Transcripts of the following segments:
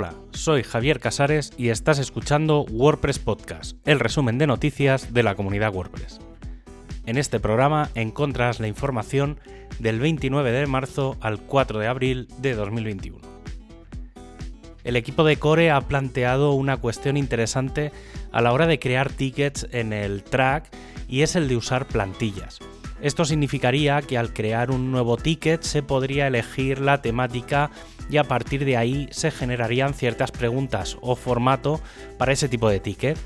Hola, soy Javier Casares y estás escuchando WordPress Podcast, el resumen de noticias de la comunidad WordPress. En este programa encuentras la información del 29 de marzo al 4 de abril de 2021. El equipo de Core ha planteado una cuestión interesante a la hora de crear tickets en el track y es el de usar plantillas. Esto significaría que al crear un nuevo ticket se podría elegir la temática y a partir de ahí se generarían ciertas preguntas o formato para ese tipo de ticket,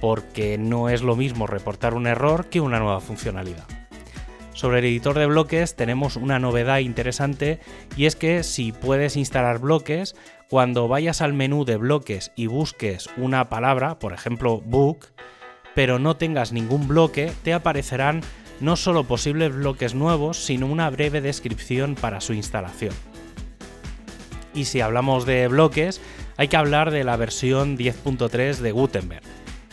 porque no es lo mismo reportar un error que una nueva funcionalidad. Sobre el editor de bloques tenemos una novedad interesante y es que si puedes instalar bloques, cuando vayas al menú de bloques y busques una palabra, por ejemplo book, pero no tengas ningún bloque, te aparecerán no solo posibles bloques nuevos, sino una breve descripción para su instalación. Y si hablamos de bloques, hay que hablar de la versión 10.3 de Gutenberg,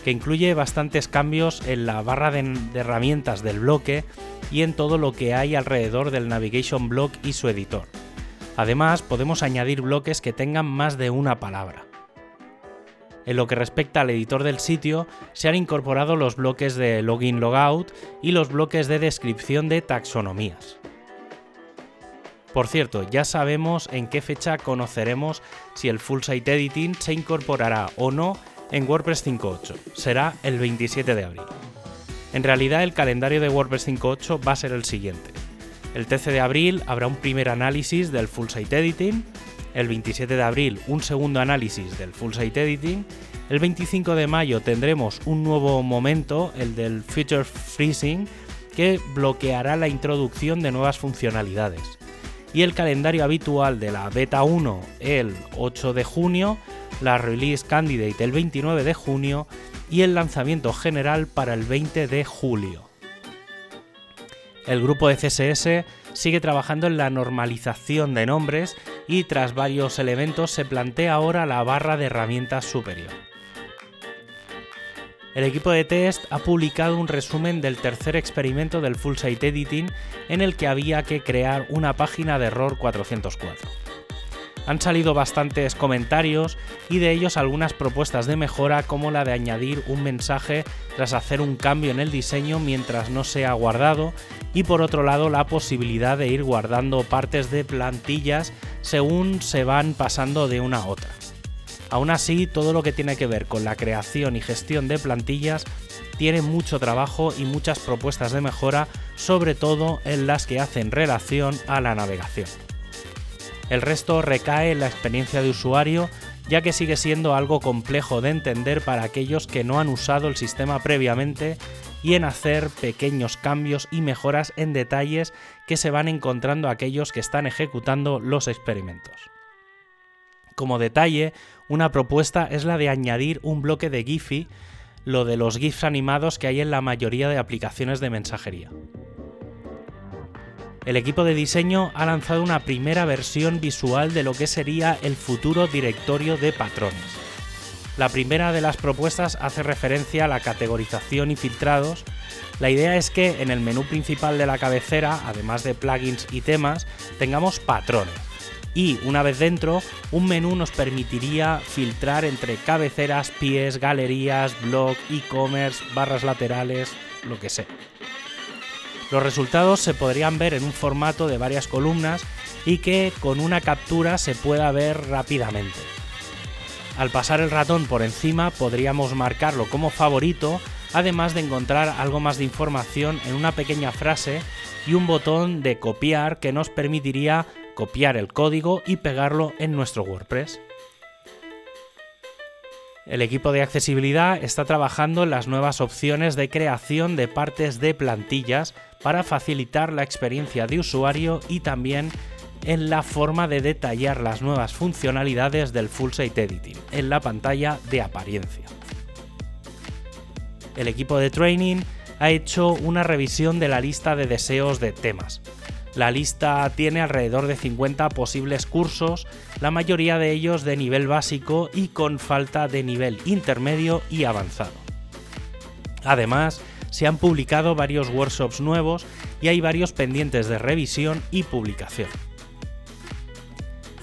que incluye bastantes cambios en la barra de, herramientas del bloque y en todo lo que hay alrededor del Navigation Block y su editor. Además, podemos añadir bloques que tengan más de una palabra. En lo que respecta al editor del sitio, se han incorporado los bloques de login logout y los bloques de descripción de taxonomías. Por cierto, ya sabemos en qué fecha conoceremos si el Full Site Editing se incorporará o no en WordPress 5.8. Será el 27 de abril. En realidad el calendario de WordPress 5.8 va a ser el siguiente. El 13 de abril habrá un primer análisis del Full Site Editing, el 27 de abril un segundo análisis del Full Site Editing, el 25 de mayo tendremos un nuevo momento, el del Future Freezing, que bloqueará la introducción de nuevas funcionalidades. Y el calendario habitual de la beta 1 el 8 de junio, la release candidate el 29 de junio y el lanzamiento general para el 20 de julio. El grupo de CSS sigue trabajando en la normalización de nombres y tras varios elementos se plantea ahora la barra de herramientas superior. El equipo de test ha publicado un resumen del tercer experimento del Full Site Editing en el que había que crear una página de error 404. Han salido bastantes comentarios y de ellos algunas propuestas de mejora como la de añadir un mensaje tras hacer un cambio en el diseño mientras no sea guardado y por otro lado la posibilidad de ir guardando partes de plantillas según se van pasando de una a otra. Aún así, todo lo que tiene que ver con la creación y gestión de plantillas tiene mucho trabajo y muchas propuestas de mejora, sobre todo en las que hacen relación a la navegación. El resto recae en la experiencia de usuario, ya que sigue siendo algo complejo de entender para aquellos que no han usado el sistema previamente y en hacer pequeños cambios y mejoras en detalles que se van encontrando aquellos que están ejecutando los experimentos. Como detalle, una propuesta es la de añadir un bloque de Giphy, lo de los GIFs animados que hay en la mayoría de aplicaciones de mensajería el equipo de diseño ha lanzado una primera versión visual de lo que sería el futuro directorio de patrones. La primera de las propuestas hace referencia a la categorización y filtrados. La idea es que en el menú principal de la cabecera, además de plugins y temas, tengamos patrones. Y una vez dentro, un menú nos permitiría filtrar entre cabeceras, pies, galerías, blog, e-commerce, barras laterales, lo que sea. Los resultados se podrían ver en un formato de varias columnas y que con una captura se pueda ver rápidamente. Al pasar el ratón por encima podríamos marcarlo como favorito, además de encontrar algo más de información en una pequeña frase y un botón de copiar que nos permitiría copiar el código y pegarlo en nuestro WordPress. El equipo de accesibilidad está trabajando en las nuevas opciones de creación de partes de plantillas para facilitar la experiencia de usuario y también en la forma de detallar las nuevas funcionalidades del Full Site Editing en la pantalla de apariencia. El equipo de training ha hecho una revisión de la lista de deseos de temas. La lista tiene alrededor de 50 posibles cursos, la mayoría de ellos de nivel básico y con falta de nivel intermedio y avanzado. Además, se han publicado varios workshops nuevos y hay varios pendientes de revisión y publicación.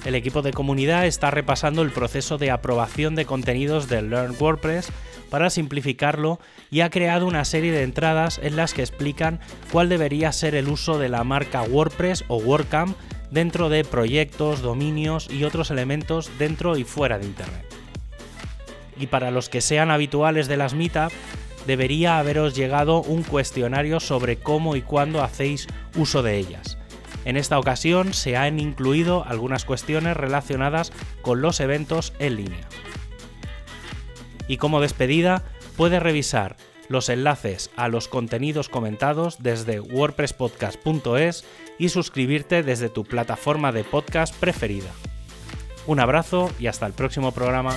el equipo de comunidad está repasando el proceso de aprobación de contenidos de Learn WordPress para simplificarlo y ha creado una serie de entradas en las que explican cuál debería ser el uso de la marca WordPress o WordCamp dentro de proyectos, dominios y otros elementos dentro y fuera de Internet. Y para los que sean habituales de las Meetup, debería haberos llegado un cuestionario sobre cómo y cuándo hacéis uso de ellas. En esta ocasión se han incluido algunas cuestiones relacionadas con los eventos en línea. Y como despedida, puedes revisar los enlaces a los contenidos comentados desde wordpresspodcast.es y suscribirte desde tu plataforma de podcast preferida. Un abrazo y hasta el próximo programa.